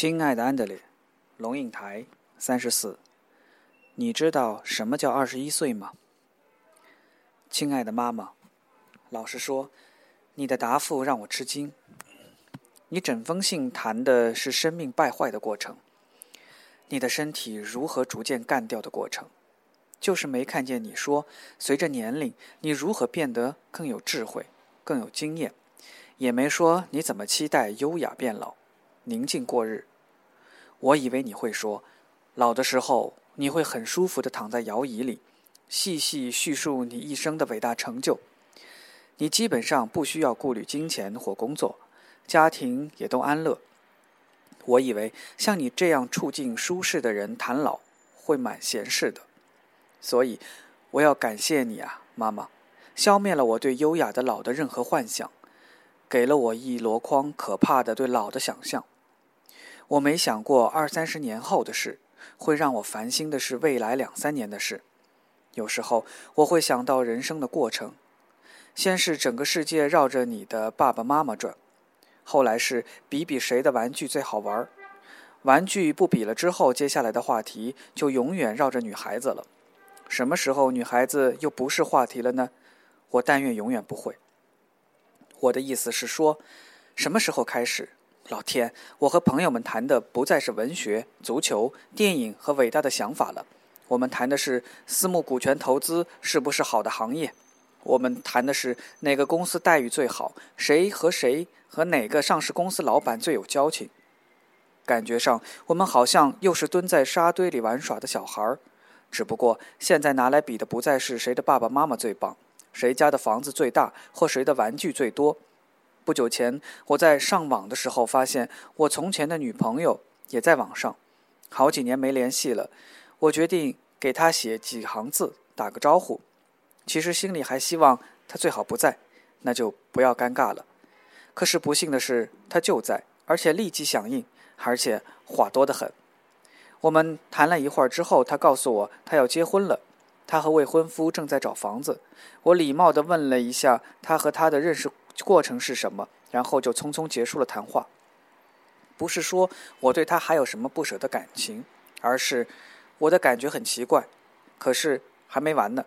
亲爱的安德烈，龙应台，三十四。你知道什么叫二十一岁吗？亲爱的妈妈，老实说，你的答复让我吃惊。你整封信谈的是生命败坏的过程，你的身体如何逐渐干掉的过程，就是没看见你说，随着年龄，你如何变得更有智慧、更有经验，也没说你怎么期待优雅变老。宁静过日。我以为你会说，老的时候你会很舒服的躺在摇椅里，细细叙述你一生的伟大成就。你基本上不需要顾虑金钱或工作，家庭也都安乐。我以为像你这样处境舒适的人谈老会蛮闲适的，所以我要感谢你啊，妈妈，消灭了我对优雅的老的任何幻想，给了我一箩筐可怕的对老的想象。我没想过二三十年后的事，会让我烦心的是未来两三年的事。有时候我会想到人生的过程，先是整个世界绕着你的爸爸妈妈转，后来是比比谁的玩具最好玩。玩具不比了之后，接下来的话题就永远绕着女孩子了。什么时候女孩子又不是话题了呢？我但愿永远不会。我的意思是说，什么时候开始？老天，我和朋友们谈的不再是文学、足球、电影和伟大的想法了，我们谈的是私募股权投资是不是好的行业，我们谈的是哪个公司待遇最好，谁和谁和哪个上市公司老板最有交情。感觉上，我们好像又是蹲在沙堆里玩耍的小孩儿，只不过现在拿来比的不再是谁的爸爸妈妈最棒，谁家的房子最大，或谁的玩具最多。不久前，我在上网的时候发现，我从前的女朋友也在网上，好几年没联系了。我决定给她写几行字，打个招呼。其实心里还希望她最好不在，那就不要尴尬了。可是不幸的是，她就在，而且立即响应，而且话多得很。我们谈了一会儿之后，她告诉我她要结婚了，她和未婚夫正在找房子。我礼貌地问了一下她和他的认识。过程是什么？然后就匆匆结束了谈话。不是说我对他还有什么不舍的感情，而是我的感觉很奇怪。可是还没完呢。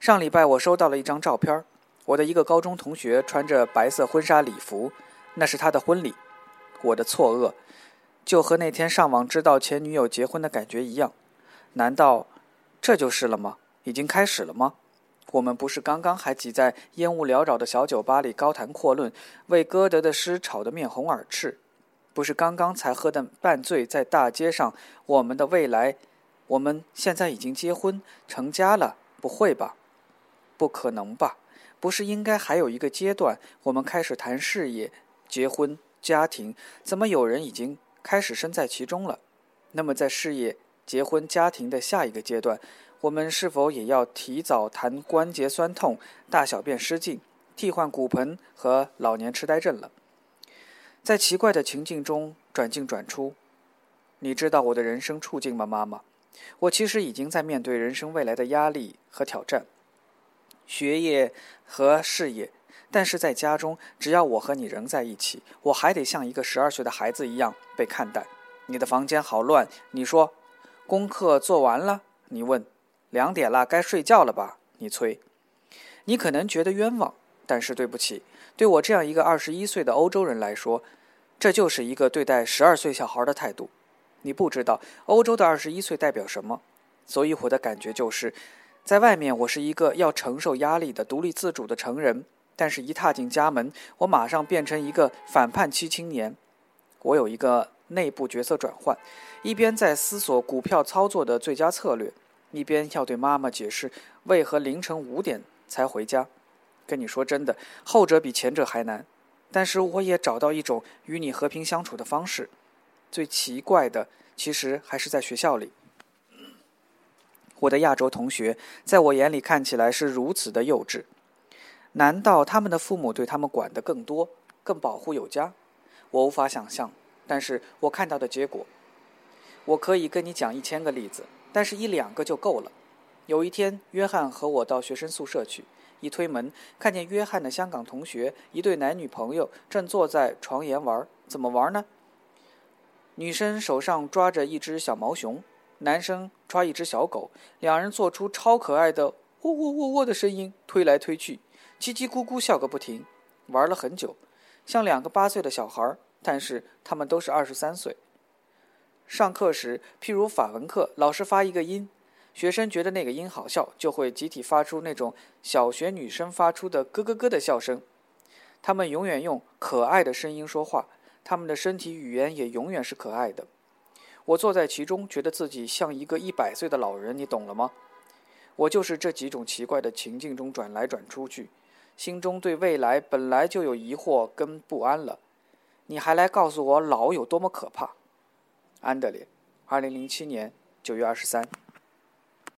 上礼拜我收到了一张照片，我的一个高中同学穿着白色婚纱礼服，那是他的婚礼。我的错愕，就和那天上网知道前女友结婚的感觉一样。难道这就是了吗？已经开始了吗？我们不是刚刚还挤在烟雾缭绕的小酒吧里高谈阔论，为歌德的诗吵得面红耳赤？不是刚刚才喝得半醉，在大街上，我们的未来，我们现在已经结婚成家了？不会吧？不可能吧？不是应该还有一个阶段，我们开始谈事业、结婚、家庭？怎么有人已经开始身在其中了？那么在事业、结婚、家庭的下一个阶段？我们是否也要提早谈关节酸痛、大小便失禁、替换骨盆和老年痴呆症了？在奇怪的情境中转进转出，你知道我的人生处境吗，妈妈？我其实已经在面对人生未来的压力和挑战，学业和事业。但是在家中，只要我和你仍在一起，我还得像一个十二岁的孩子一样被看待。你的房间好乱，你说，功课做完了？你问。两点了，该睡觉了吧？你催，你可能觉得冤枉，但是对不起，对我这样一个二十一岁的欧洲人来说，这就是一个对待十二岁小孩的态度。你不知道欧洲的二十一岁代表什么，所以我的感觉就是，在外面我是一个要承受压力的独立自主的成人，但是一踏进家门，我马上变成一个反叛期青年。我有一个内部角色转换，一边在思索股票操作的最佳策略。一边要对妈妈解释为何凌晨五点才回家，跟你说真的，后者比前者还难。但是我也找到一种与你和平相处的方式。最奇怪的，其实还是在学校里。我的亚洲同学在我眼里看起来是如此的幼稚。难道他们的父母对他们管得更多、更保护有加？我无法想象。但是我看到的结果，我可以跟你讲一千个例子。但是，一两个就够了。有一天，约翰和我到学生宿舍去，一推门，看见约翰的香港同学一对男女朋友正坐在床沿玩。怎么玩呢？女生手上抓着一只小毛熊，男生抓一只小狗，两人做出超可爱的“喔喔喔喔”的声音，推来推去，叽叽咕咕笑个不停，玩了很久，像两个八岁的小孩，但是他们都是二十三岁。上课时，譬如法文课，老师发一个音，学生觉得那个音好笑，就会集体发出那种小学女生发出的咯咯咯的笑声。他们永远用可爱的声音说话。他们的身体语言也永远是可爱的。我坐在其中，觉得自己像一个一百岁的老人，你懂了吗？我就是这几种奇怪的情境中转来转出去，心中对未来本来就有疑惑跟不安了。你还来告诉我老有多么可怕？安德烈，二零零七年九月二十三。